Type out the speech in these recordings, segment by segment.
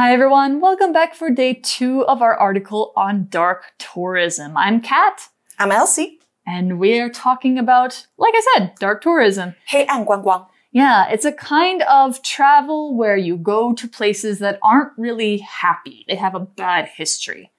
Hi everyone, welcome back for day two of our article on dark tourism. I'm Kat. I'm Elsie. And we are talking about, like I said, dark tourism. Hey, and Guang Guang. Yeah, it's a kind of travel where you go to places that aren't really happy. They have a bad history.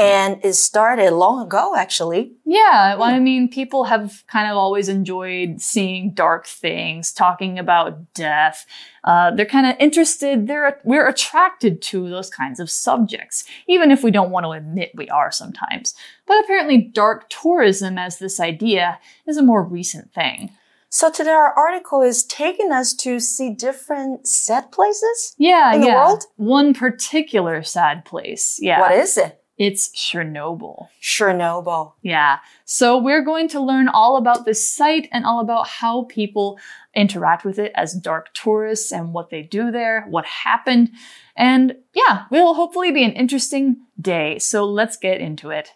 And it started long ago, actually. Yeah, well, I mean, people have kind of always enjoyed seeing dark things, talking about death. Uh, they're kind of interested. They're we're attracted to those kinds of subjects, even if we don't want to admit we are sometimes. But apparently, dark tourism as this idea is a more recent thing. So today our article is taking us to see different sad places. Yeah, in yeah. the world. One particular sad place. Yeah. What is it? It's Chernobyl. Chernobyl. Yeah. So we're going to learn all about this site and all about how people interact with it as dark tourists and what they do there, what happened. And yeah, we will hopefully be an interesting day. So let's get into it.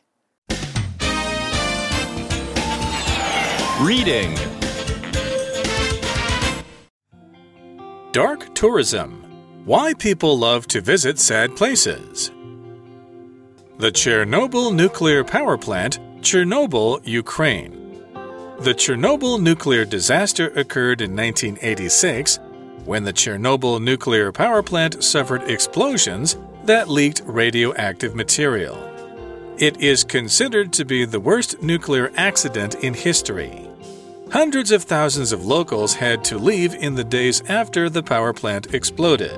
Reading Dark Tourism Why People Love to Visit Sad Places. The Chernobyl nuclear power plant, Chernobyl, Ukraine. The Chernobyl nuclear disaster occurred in 1986 when the Chernobyl nuclear power plant suffered explosions that leaked radioactive material. It is considered to be the worst nuclear accident in history. Hundreds of thousands of locals had to leave in the days after the power plant exploded.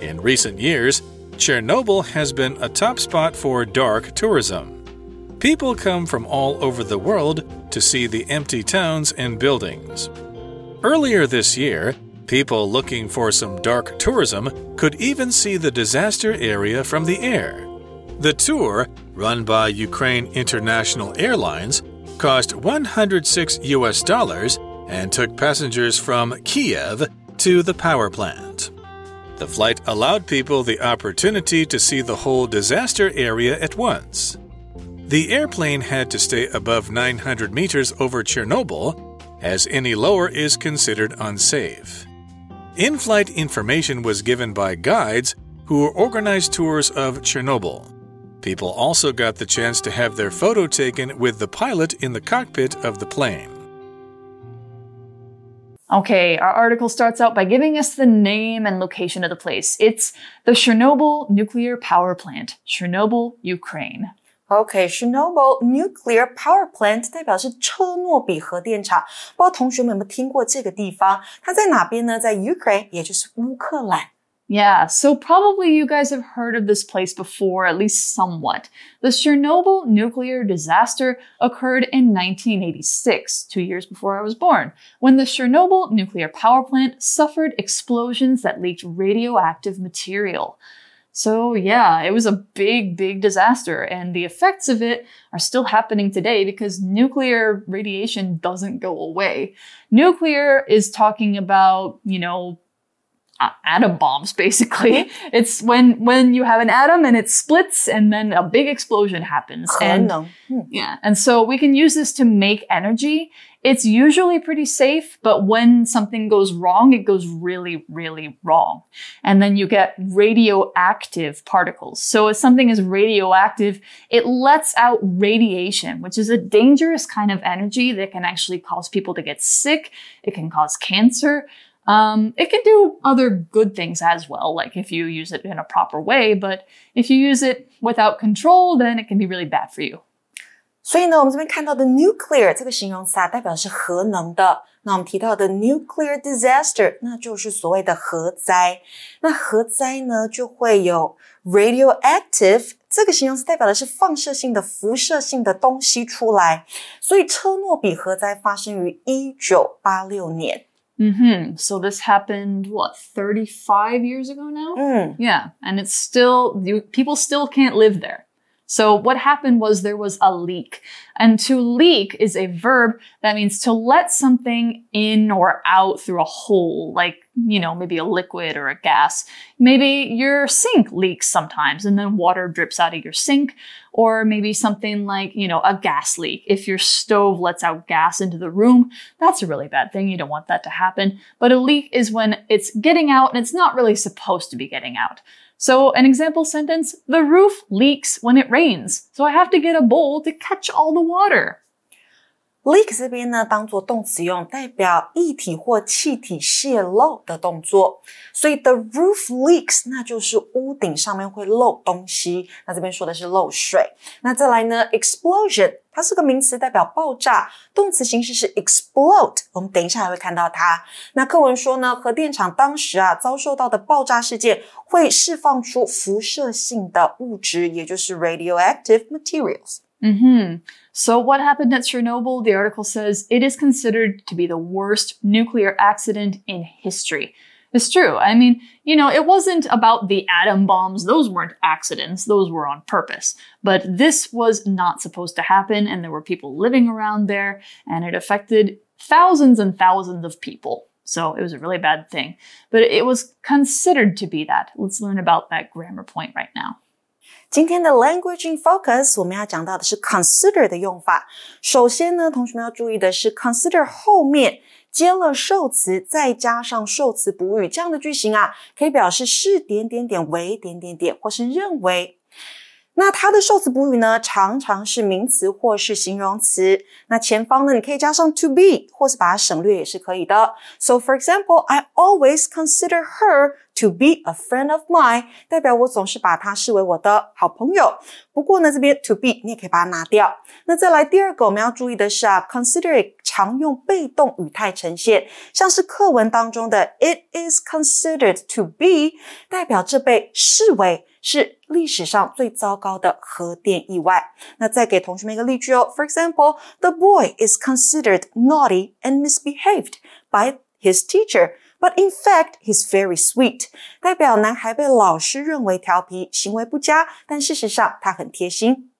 In recent years, Chernobyl has been a top spot for dark tourism. People come from all over the world to see the empty towns and buildings. Earlier this year, people looking for some dark tourism could even see the disaster area from the air. The tour, run by Ukraine International Airlines, cost 106 US dollars and took passengers from Kiev to the power plant. The flight allowed people the opportunity to see the whole disaster area at once. The airplane had to stay above 900 meters over Chernobyl, as any lower is considered unsafe. In flight information was given by guides who organized tours of Chernobyl. People also got the chance to have their photo taken with the pilot in the cockpit of the plane. Okay, our article starts out by giving us the name and location of the place. It's the Chernobyl nuclear power plant, Chernobyl, Ukraine. OK, Chernobyl nuclear power plant 代表是车诺比核电厂。不知道同学们有没有听过这个地方？它在哪边呢？在 Ukraine，也就是乌克兰。 Yeah, so probably you guys have heard of this place before, at least somewhat. The Chernobyl nuclear disaster occurred in 1986, two years before I was born, when the Chernobyl nuclear power plant suffered explosions that leaked radioactive material. So yeah, it was a big, big disaster, and the effects of it are still happening today because nuclear radiation doesn't go away. Nuclear is talking about, you know, uh, atom bombs basically. It's when when you have an atom and it splits and then a big explosion happens. Oh, and hmm. yeah and so we can use this to make energy. It's usually pretty safe but when something goes wrong it goes really really wrong. And then you get radioactive particles. So if something is radioactive it lets out radiation which is a dangerous kind of energy that can actually cause people to get sick. It can cause cancer. um, it can do other good things as well, like if you use it in a proper way, but if you use it without control, then it can be really bad for you. 所以呢，我们这边看到的 nuclear 这个形容词啊，代表是核能的。那我们提到的 nuclear disaster，那就是所谓的核灾。那核灾呢，就会有 radioactive 这个形容词代表的是放射性的、辐射性的东西出来。所以车诺比核灾发生于一九八六年。 Hmm So this happened, what, 35 years ago now? 嗯 Yeah. And it's still, you, people still can't live there. So what happened was there was a leak. And to leak is a verb that means to let something in or out through a hole, like you know, maybe a liquid or a gas. Maybe your sink leaks sometimes and then water drips out of your sink. Or maybe something like, you know, a gas leak. If your stove lets out gas into the room, that's a really bad thing. You don't want that to happen. But a leak is when it's getting out and it's not really supposed to be getting out. So an example sentence, the roof leaks when it rains. So I have to get a bowl to catch all the water. Leak 这边呢，当做动词用，代表液体或气体泄漏的动作。所以 the roof leaks，那就是屋顶上面会漏东西。那这边说的是漏水。那再来呢，explosion，它是个名词，代表爆炸，动词形式是 explode。我们等一下还会看到它。那课文说呢，核电厂当时啊遭受到的爆炸事件会释放出辐射性的物质，也就是 radioactive materials。Mm-hmm. So, what happened at Chernobyl? The article says it is considered to be the worst nuclear accident in history. It's true. I mean, you know, it wasn't about the atom bombs. Those weren't accidents. Those were on purpose. But this was not supposed to happen, and there were people living around there, and it affected thousands and thousands of people. So it was a really bad thing. But it was considered to be that. Let's learn about that grammar point right now. 今天的 language in focus，我们要讲到的是 consider 的用法。首先呢，同学们要注意的是 consider 后面接了受词，再加上受词补语，这样的句型啊，可以表示是点点点为点点点，或是认为。那它的受词补语呢，常常是名词或是形容词。那前方呢，你可以加上 to be，或是把它省略也是可以的。So for example, I always consider her to be a friend of mine，代表我总是把她视为我的好朋友。不过呢，这边 to be 你也可以把它拿掉。那再来第二个我们要注意的是啊，consider it 常用被动语态呈现，像是课文当中的 It is considered to be，代表这被视为。是历史上最糟糕的核电意外。那再给同学们一个例句哦。For example, the boy is considered naughty and misbehaved by his teacher. But in fact, he's very sweet. 代表男孩被老师认为调皮，行为不佳，但事实上他很贴心。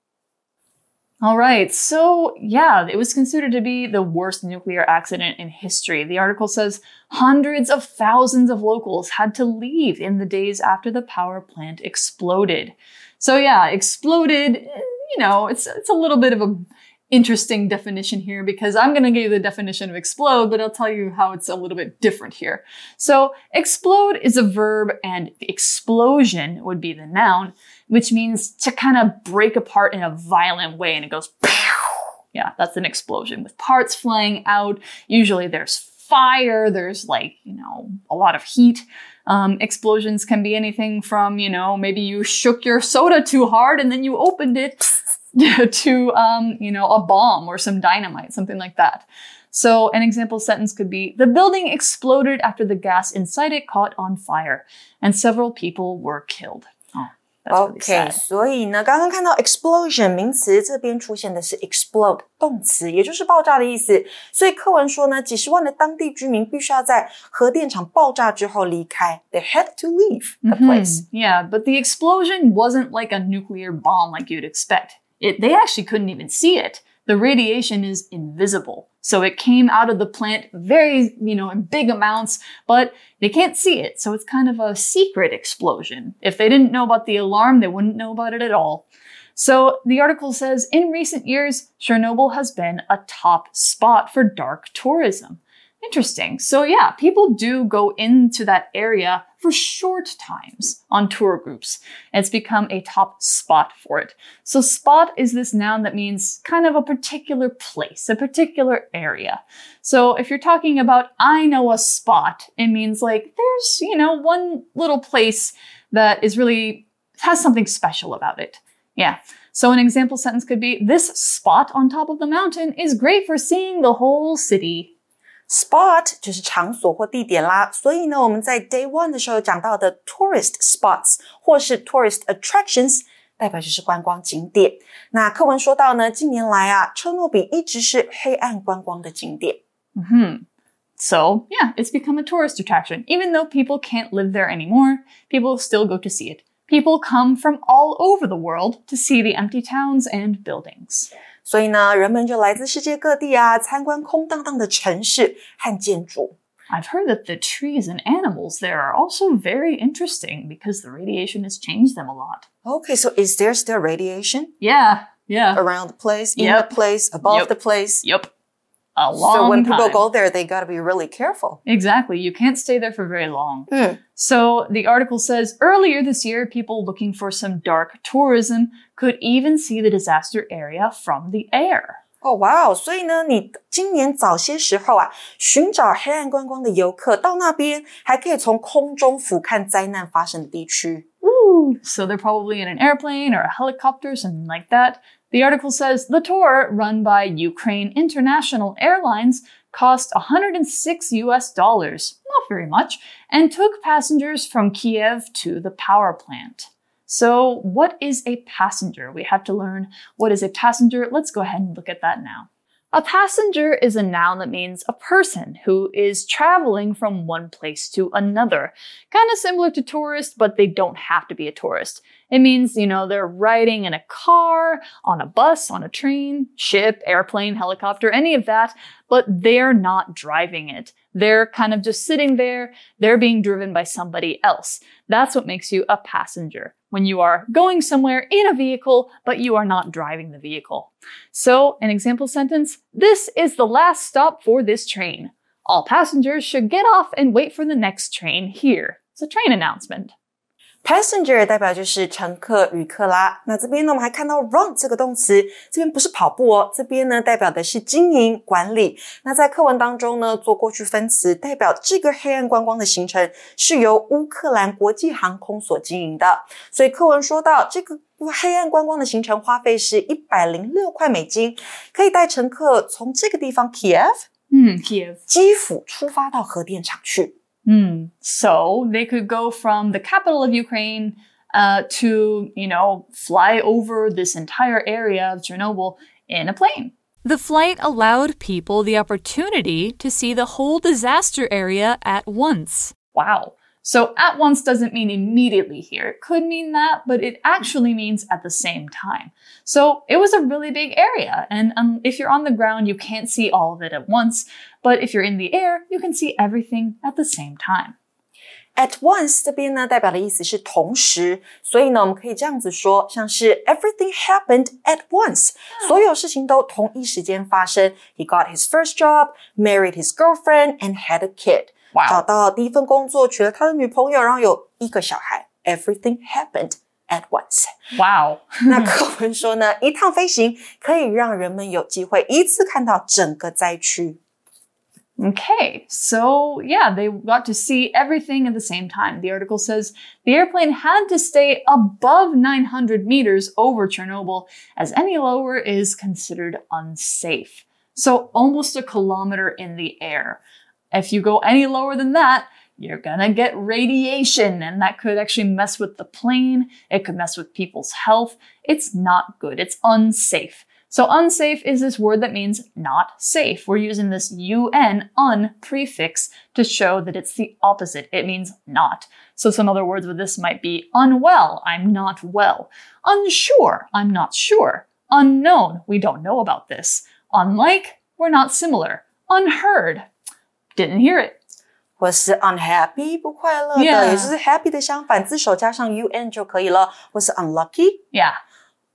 All right, so yeah, it was considered to be the worst nuclear accident in history. The article says hundreds of thousands of locals had to leave in the days after the power plant exploded. So yeah, exploded, eh, you know, it's it's a little bit of a interesting definition here because I'm going to give you the definition of explode, but I'll tell you how it's a little bit different here. So explode is a verb and explosion would be the noun which means to kind of break apart in a violent way and it goes yeah that's an explosion with parts flying out usually there's fire there's like you know a lot of heat um, explosions can be anything from you know maybe you shook your soda too hard and then you opened it to um, you know a bomb or some dynamite something like that so an example sentence could be the building exploded after the gas inside it caught on fire and several people were killed OK，所以呢，刚刚看到 explosion 名词这边出现的是 explode 动词，也就是爆炸的意思。所以课文说呢，几十万的当地居民必须要在核电厂爆炸之后离开，they had to leave the place. Yeah, but the explosion wasn't like a nuclear bomb like you'd expect. It, they actually couldn't even see it. The radiation is invisible. So it came out of the plant very, you know, in big amounts, but they can't see it. So it's kind of a secret explosion. If they didn't know about the alarm, they wouldn't know about it at all. So the article says in recent years, Chernobyl has been a top spot for dark tourism. Interesting. So yeah, people do go into that area for short times on tour groups. It's become a top spot for it. So spot is this noun that means kind of a particular place, a particular area. So if you're talking about, I know a spot, it means like there's, you know, one little place that is really, has something special about it. Yeah. So an example sentence could be, this spot on top of the mountain is great for seeing the whole city. Spot 就是场所或地点啦，所以呢，我们在 Day One 的时候讲到的 tourist spots 或是 tourist attractions，代表就是观光景点。那课文说到呢，近年来啊，车诺比一直是黑暗观光的景点。嗯哼。So, yeah, it's become a tourist attraction. Even though people can't live there anymore, people still go to see it. People come from all over the world to see the empty towns and buildings. 所以呢，人们就来自世界各地啊，参观空荡荡的城市和建筑。 I've heard that the trees and animals there are also very interesting because the radiation has changed them a lot. Okay, so is there still radiation Yeah, yeah. around the place, in Yep. the place, above Yep. the place? Yep. A long so when people time. go there, they got to be really careful. Exactly. You can't stay there for very long. Hmm. So the article says earlier this year, people looking for some dark tourism could even see the disaster area from the air. 哦，哇哦！所以呢，你今年早些时候啊，寻找黑暗观光的游客到那边，还可以从空中俯瞰灾难发生的地区。 Ooh. So they're probably in an airplane or a helicopter, something like that. The article says the tour, run by Ukraine International Airlines, cost 106 US dollars, not very much, and took passengers from Kiev to the power plant. So, what is a passenger? We have to learn what is a passenger. Let's go ahead and look at that now. A passenger is a noun that means a person who is traveling from one place to another. Kind of similar to tourist, but they don't have to be a tourist. It means, you know, they're riding in a car, on a bus, on a train, ship, airplane, helicopter, any of that, but they're not driving it. They're kind of just sitting there. They're being driven by somebody else. That's what makes you a passenger. When you are going somewhere in a vehicle, but you are not driving the vehicle. So, an example sentence This is the last stop for this train. All passengers should get off and wait for the next train here. It's a train announcement. Passenger 代表就是乘客、旅客啦。那这边呢，我们还看到 run 这个动词，这边不是跑步哦，这边呢代表的是经营管理。那在课文当中呢，做过去分词，代表这个黑暗观光的行程是由乌克兰国际航空所经营的。所以课文说到这个黑暗观光的行程花费是一百零六块美金，可以带乘客从这个地方 Kiev Hmm, Kiev. 基辅出发到核电厂去。Hmm. So they could go from the capital of Ukraine uh, to, you know, fly over this entire area of Chernobyl in a plane. The flight allowed people the opportunity to see the whole disaster area at once. Wow. So at once doesn't mean immediately here. It could mean that, but it actually means at the same time. So it was a really big area. And um, if you're on the ground, you can't see all of it at once. But if you're in the air, you can see everything at the same time. At once 这边呢，代表的意思是同时，所以呢，我们可以这样子说，像是 everything happened at once，、所有事情都同一时间发生。He got his first job, married his girlfriend, and had a kid。 Wow. 找到第一份工作，娶了他的女朋友，然后有一个小孩。Everything happened at once。 Wow. 那课文说呢，一趟飞行可以让人们有机会一次看到整个灾区。 Okay, so yeah, they got to see everything at the same time. The article says the airplane had to stay above 900 meters over Chernobyl, as any lower is considered unsafe. So almost a kilometer in the air. If you go any lower than that, you're gonna get radiation, and that could actually mess with the plane. It could mess with people's health. It's not good. It's unsafe. So unsafe is this word that means not safe. We're using this un, un prefix to show that it's the opposite. It means not. So some other words with this might be unwell, I'm not well. Unsure, I'm not sure. Unknown, we don't know about this. Unlike, we're not similar. Unheard, didn't hear it. 或是 unhappy 不快乐的 Yeah. 也就是 happy 的相反，字首加上 un 就可以了。或是 unlucky Yeah.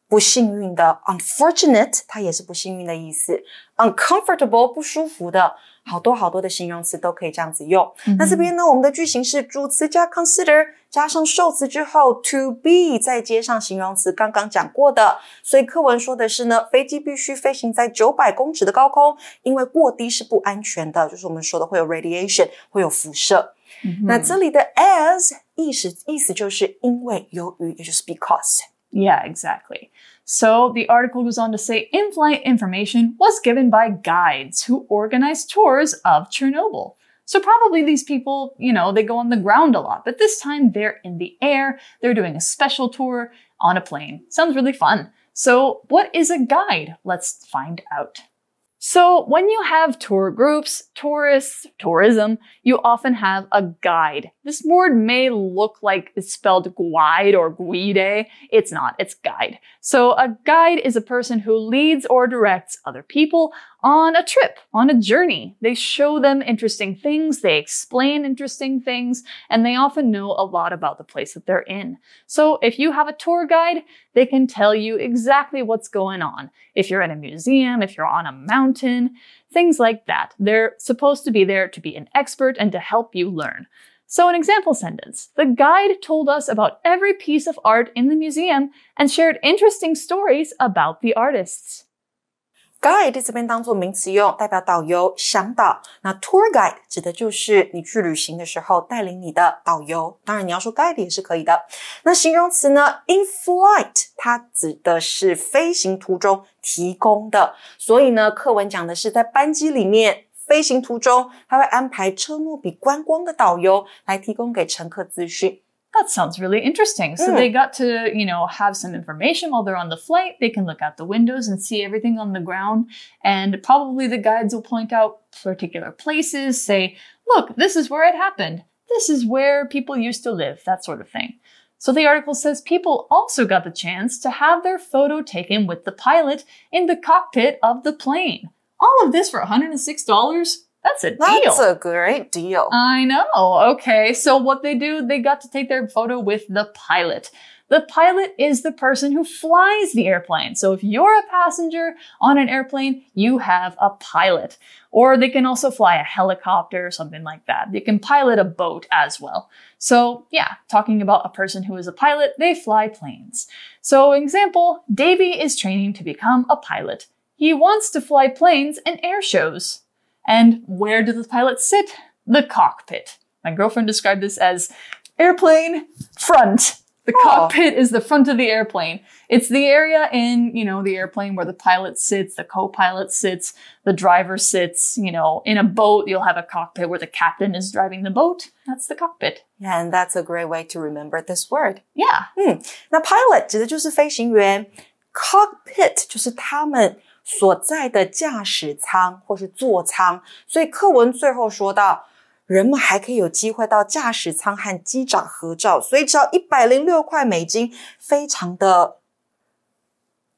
不幸运的，unfortunate 它也是不幸运的意思。uncomfortable 不舒服的， 好多好多的形容词都可以这样子用。那这边呢，我们的句型是主词加 consider 加上受词之后 to be 再接上形容词，刚刚讲过的。所以课文说的是呢，飞机必须飞行在九百公尺的高空，因为过低是不安全的，就是我们说的会有 radiation 会有辐射。那这里的 as 意思意思就是因为由于，也就是 because。Yeah, exactly. So the article goes on to say in flight information was given by guides who organized tours of Chernobyl. So probably these people, you know, they go on the ground a lot, but this time they're in the air. They're doing a special tour on a plane. Sounds really fun. So what is a guide? Let's find out. So when you have tour groups, tourists, tourism, you often have a guide. This word may look like it's spelled guide or guide. It's not, it's guide. So a guide is a person who leads or directs other people on a trip, on a journey. They show them interesting things, they explain interesting things, and they often know a lot about the place that they're in. So if you have a tour guide, they can tell you exactly what's going on. If you're in a museum, if you're on a mountain, things like that. They're supposed to be there to be an expert and to help you learn. So, an example sentence The guide told us about every piece of art in the museum and shared interesting stories about the artists. Guide 这边当做名词用，代表导游、向导。那 tour guide 指的就是你去旅行的时候带领你的导游。当然，你要说 guide 也是可以的。那形容词呢？In flight，它指的是飞行途中提供的。所以呢，课文讲的是在班机里面。飞行途中，他会安排车诺比观光的导游来提供给乘客资讯。That sounds really interesting. So mm. they got to, you know, have some information while they're on the flight. They can look out the windows and see everything on the ground. And probably the guides will point out particular places, say, look, this is where it happened. This is where people used to live, that sort of thing. So the article says people also got the chance to have their photo taken with the pilot in the cockpit of the plane. All of this for $106? That's a deal. That's a great deal. I know. Okay. So what they do, they got to take their photo with the pilot. The pilot is the person who flies the airplane. So if you're a passenger on an airplane, you have a pilot. Or they can also fly a helicopter or something like that. They can pilot a boat as well. So yeah, talking about a person who is a pilot, they fly planes. So example, Davy is training to become a pilot. He wants to fly planes and air shows. And where do the pilots sit? The cockpit. My girlfriend described this as airplane front. The oh. cockpit is the front of the airplane. It's the area in, you know, the airplane where the pilot sits, the co-pilot sits, the driver sits, you know, in a boat, you'll have a cockpit where the captain is driving the boat. That's the cockpit. Yeah, and that's a great way to remember this word. Yeah. 嗯，那 pilot 指的就是飞行员，cockpit 就是他们 所在的驾驶舱或是座舱，所以课文最后说到，人们还可以有机会到驾驶舱和机长合照，所以只要一百零六块美金，非常的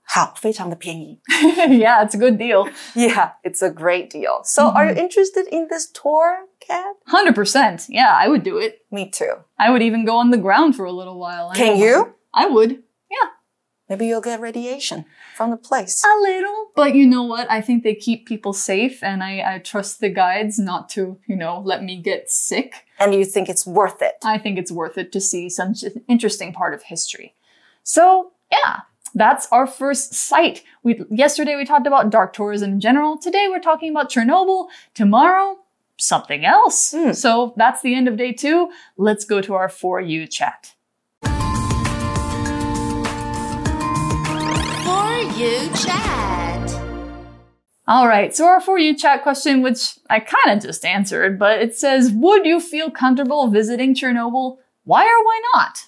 好，非常的便宜。yeah, it's a good deal. Yeah, it's a great deal. So, mm -hmm. are you interested in this tour, Kat? Hundred percent. Yeah, I would do it. Me too. I would even go on the ground for a little while. Can you? I would. Maybe you'll get radiation from the place. A little. But you know what? I think they keep people safe and I, I trust the guides not to, you know, let me get sick. And you think it's worth it? I think it's worth it to see some interesting part of history. So, yeah, that's our first site. We, yesterday we talked about dark tourism in general. Today we're talking about Chernobyl. Tomorrow, something else. Mm. So that's the end of day two. Let's go to our For You chat. You Chat. All right, so our For You Chat question, which I kind of just answered, but it says, Would you feel comfortable visiting Chernobyl? Why or why not?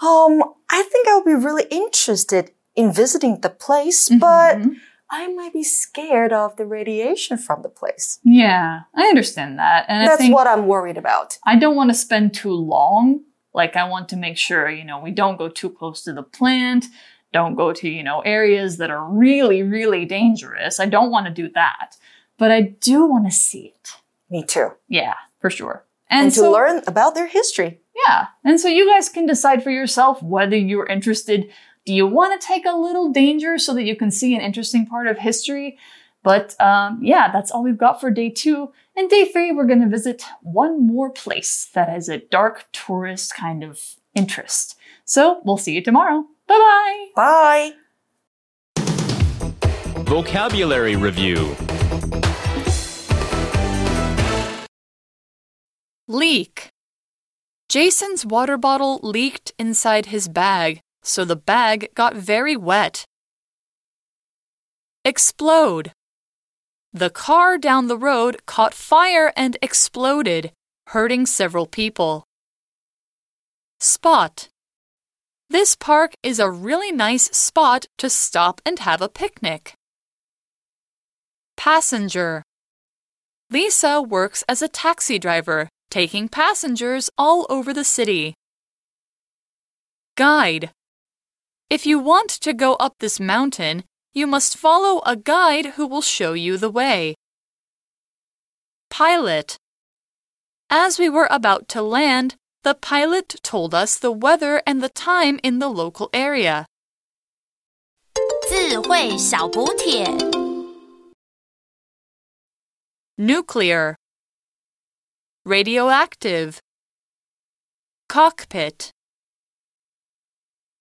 Um, I think I would be really interested in visiting the place, mm -hmm. but I might be scared of the radiation from the place. Yeah, I understand that. And that's what I'm worried about. I don't want to spend too long. Like, I want to make sure, you know, we don't go too close to the plant. Don't go to, you know, areas that are really, really dangerous. I don't want to do that. But I do want to see it. Me too. Yeah, for sure. And, and to so, learn about their history. Yeah. And so you guys can decide for yourself whether you're interested. Do you want to take a little danger so that you can see an interesting part of history? But um, yeah, that's all we've got for day two. And day three, we're going to visit one more place that has a dark tourist kind of interest. So we'll see you tomorrow. Bye bye. Bye. Vocabulary Review Leak. Jason's water bottle leaked inside his bag, so the bag got very wet. Explode. The car down the road caught fire and exploded, hurting several people. Spot. This park is a really nice spot to stop and have a picnic. Passenger Lisa works as a taxi driver, taking passengers all over the city. Guide If you want to go up this mountain, you must follow a guide who will show you the way. Pilot. As we were about to land, the pilot told us the weather and the time in the local area. 智慧小补帖 Nuclear. Radioactive. Cockpit.